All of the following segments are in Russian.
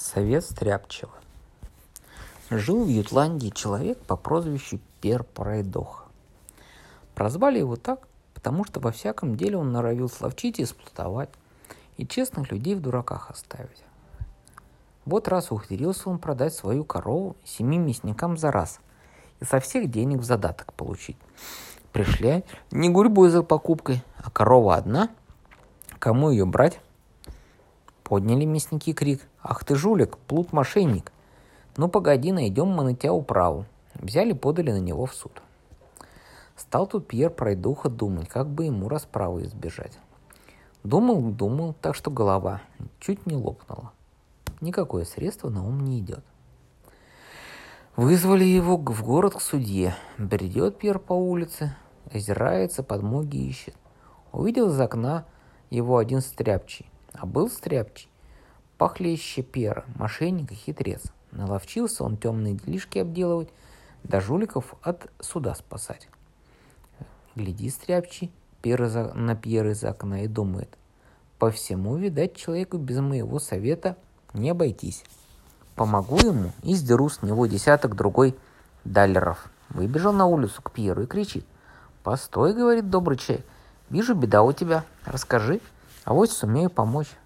Совет Стряпчего. Жил в Ютландии человек по прозвищу Пер Пройдоха. Прозвали его так, потому что во всяком деле он норовил словчить и сплутовать, и честных людей в дураках оставить. Вот раз ухитрился он продать свою корову семи мясникам за раз и со всех денег в задаток получить. Пришли не гурьбой за покупкой, а корова одна. Кому ее брать? Подняли мясники крик. «Ах ты жулик, плут-мошенник! Ну погоди, найдем мы на тебя управу». Взяли, подали на него в суд. Стал тут Пьер пройдуха думать, как бы ему расправы избежать. Думал, думал, так что голова чуть не лопнула. Никакое средство на ум не идет. Вызвали его в город к судье. Бредет Пьер по улице, озирается, подмоги ищет. Увидел из окна его один стряпчий. А был стряпчий, похлеще пера, мошенник и хитрец. Наловчился он темные делишки обделывать, да жуликов от суда спасать. Гляди, стряпчий, пер из, на пьер из окна и думает, по всему, видать, человеку без моего совета не обойтись. Помогу ему и сдеру с него десяток другой даллеров. Выбежал на улицу к Пьеру и кричит. «Постой, — говорит добрый человек, — вижу, беда у тебя. Расскажи, а вот сумею помочь.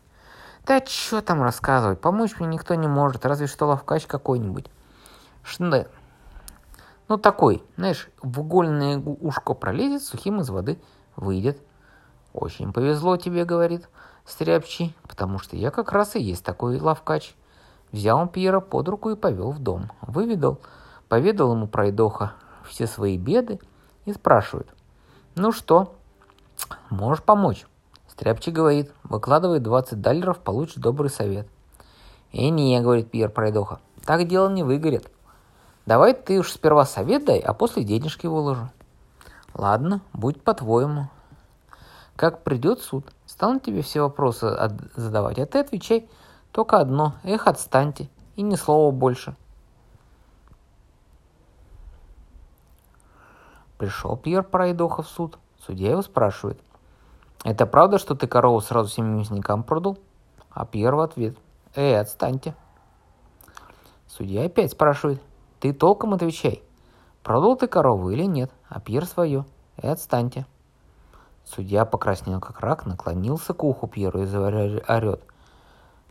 Да что там рассказывать, помочь мне никто не может, разве что ловкач какой-нибудь. Шнэ. Ну такой, знаешь, в угольное ушко пролезет, сухим из воды выйдет. Очень повезло тебе, говорит Стряпчий, потому что я как раз и есть такой ловкач. Взял он Пьера под руку и повел в дом. Выведал, поведал ему пройдоха все свои беды и спрашивает. Ну что, можешь помочь? Стряпчий говорит, выкладывай 20 даллеров, получишь добрый совет. «Э, не, — говорит Пьер Пройдоха, — так дело не выгорит. Давай ты уж сперва совет дай, а после денежки выложу». «Ладно, будь по-твоему». Как придет суд, стану тебе все вопросы задавать, а ты отвечай только одно. Эх, отстаньте. И ни слова больше. Пришел Пьер Пройдоха в суд. Судья его спрашивает – это правда, что ты корову сразу всем мясникам продал? А Пьер в ответ. Эй, отстаньте. Судья опять спрашивает. Ты толком отвечай. Продал ты корову или нет? А Пьер свое. Эй, отстаньте. Судья покраснел как рак, наклонился к уху Пьеру и орет.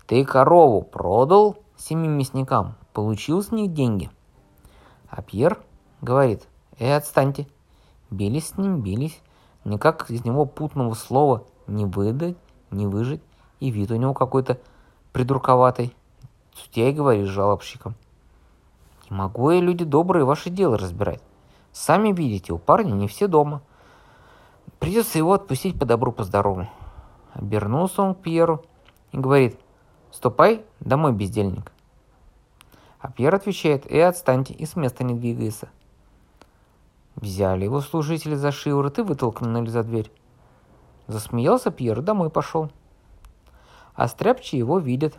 Ты корову продал семи мясникам, получил с них деньги. А Пьер говорит, эй, отстаньте. Бились с ним, бились. Никак из него путного слова не выдать, не выжить, и вид у него какой-то придурковатый. Судья и говорит жалобщикам. Не могу я, люди добрые, ваши дела разбирать. Сами видите, у парня не все дома. Придется его отпустить по добру, по здорову. Обернулся он к Пьеру и говорит, ступай домой, бездельник. А Пьер отвечает, и отстаньте, и с места не двигайся. Взяли его служители за шиворот и вытолкнули за дверь. Засмеялся Пьер, домой пошел. А стряпчий его видит.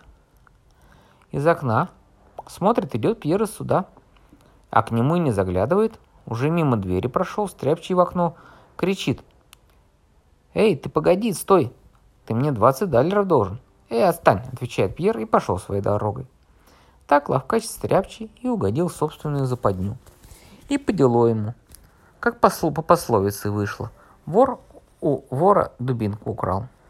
Из окна. Смотрит, идет Пьер из суда. А к нему и не заглядывает. Уже мимо двери прошел, стряпчий в окно. Кричит. «Эй, ты погоди, стой! Ты мне 20 даллеров должен!» «Эй, отстань!» – отвечает Пьер и пошел своей дорогой. Так ловкач стряпчий и угодил собственную западню. И по делу ему – как посл, по пословице вышло. Вор у вора дубинку украл.